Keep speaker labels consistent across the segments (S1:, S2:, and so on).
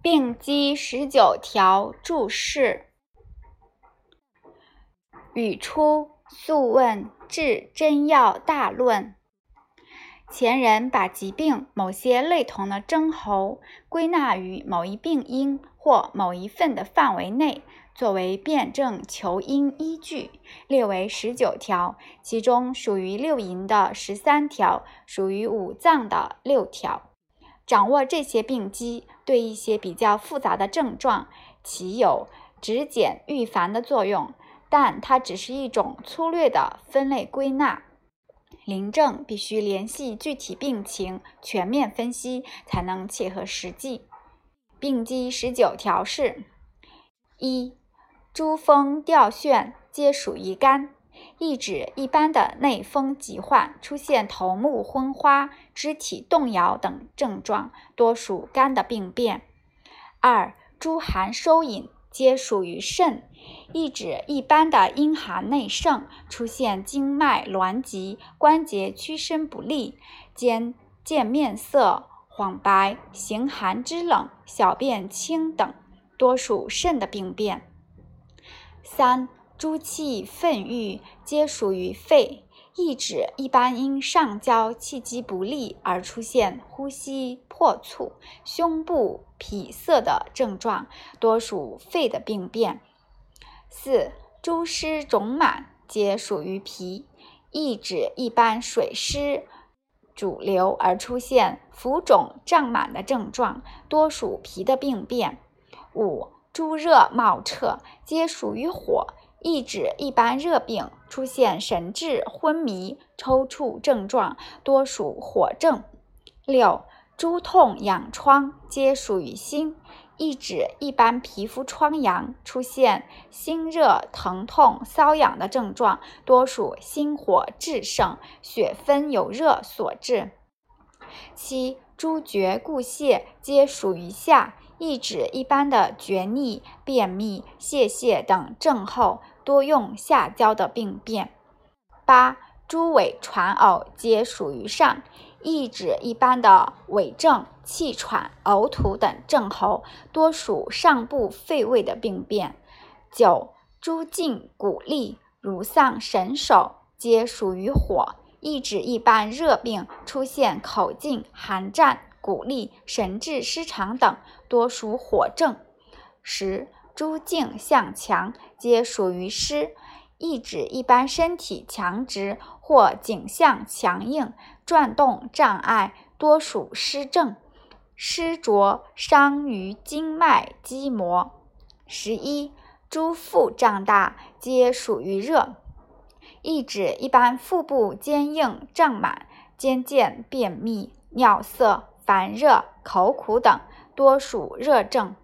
S1: 病机十九条注释：语出《素问·治真要大论》。前人把疾病某些类同的症候归纳于某一病因或某一份的范围内，作为辨证求因依据，列为十九条。其中属于六淫的十三条，属于五脏的六条。掌握这些病机，对一些比较复杂的症状，起有止减预防的作用，但它只是一种粗略的分类归纳。临证必须联系具体病情，全面分析，才能切合实际。病机十九条是：一、诸风掉眩，皆属于肝，意指一般的内风疾患出现头目昏花、肢体动摇等症状，多属肝的病变。二、诸寒收引。皆属于肾，意指一般的阴寒内盛，出现经脉挛急、关节屈伸不利、兼见面色黄白、形寒肢冷、小便清等，多属肾的病变。三、诸气愤郁，皆属于肺。意指一般因上焦气机不利而出现呼吸破促、胸部痞塞的症状，多属肺的病变。四、诸湿肿满，皆属于脾。意指一般水湿主流而出现浮肿胀满的症状，多属脾的病变。五、诸热冒彻，皆属于火。意指一般热病出现神志昏迷、抽搐症状，多属火症。六、诸痛痒疮皆属于心，意指一般皮肤疮疡出现心热疼痛、瘙痒的症状，多属心火炽盛、血分有热所致。七、诸厥固泄皆属于下。意指一般的厥逆、便秘、泄泻等症候，多用下焦的病变。八、诸痿喘呕皆属于上，意指一般的痿症、气喘、呕吐等症候，多属上部肺胃的病变。九、诸痉骨痢如丧神手，皆属于火，一指一般热病出现口痉、寒战。骨力、神志失常等，多属火症。十、诸颈向强，皆属于湿，一指一般身体强直或颈项强硬、转动障碍，多属湿症。湿浊伤于经脉肌膜。十一、诸腹胀大，皆属于热，意指一般腹部坚硬胀满、兼见便秘、尿色。烦热、口苦等，多属热症。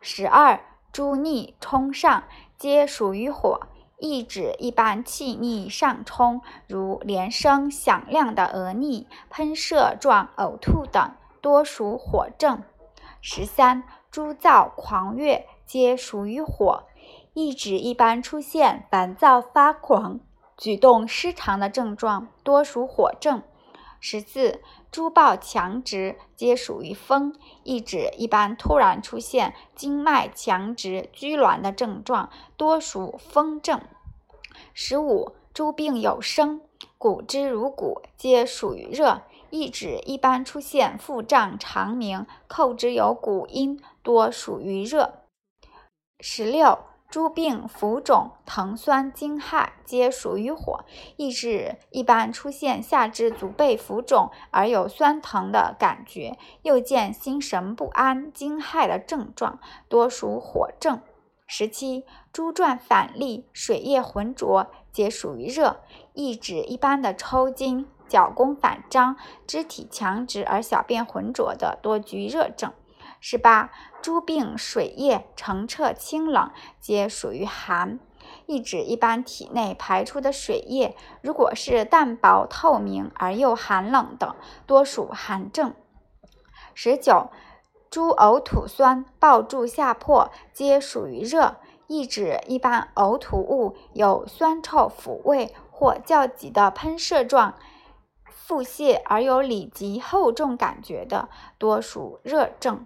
S1: 十二、诸逆冲上，皆属于火，意指一般气逆上冲，如连声响亮的额逆、喷射状呕吐等，多属火症。十三、诸躁狂悦，皆属于火，意指一般出现烦躁发狂、举动失常的症状，多属火症。十四、诸暴强直，皆属于风，意指一般突然出现经脉强直拘挛的症状，多属风症。十五、诸病有声，鼓之如鼓，皆属于热，意指一般出现腹胀肠鸣，叩之有鼓音，多属于热。十六。诸病浮肿、疼酸、惊骇，皆属于火，意指一般出现下肢足背浮肿而有酸疼的感觉，又见心神不安、惊骇的症状，多属火症。十七，诸转反利、水液浑浊，皆属于热，意指一般的抽筋、脚弓反张、肢体强直而小便浑浊的，多居热症。十八，诸病水液澄澈清冷，皆属于寒，意指一般体内排出的水液，如果是淡薄透明而又寒冷的，多属寒症。十九，诸呕吐酸抱住下破，皆属于热，意指一般呕吐物有酸臭腐味或较急的喷射状腹泻而有里急厚重感觉的，多属热症。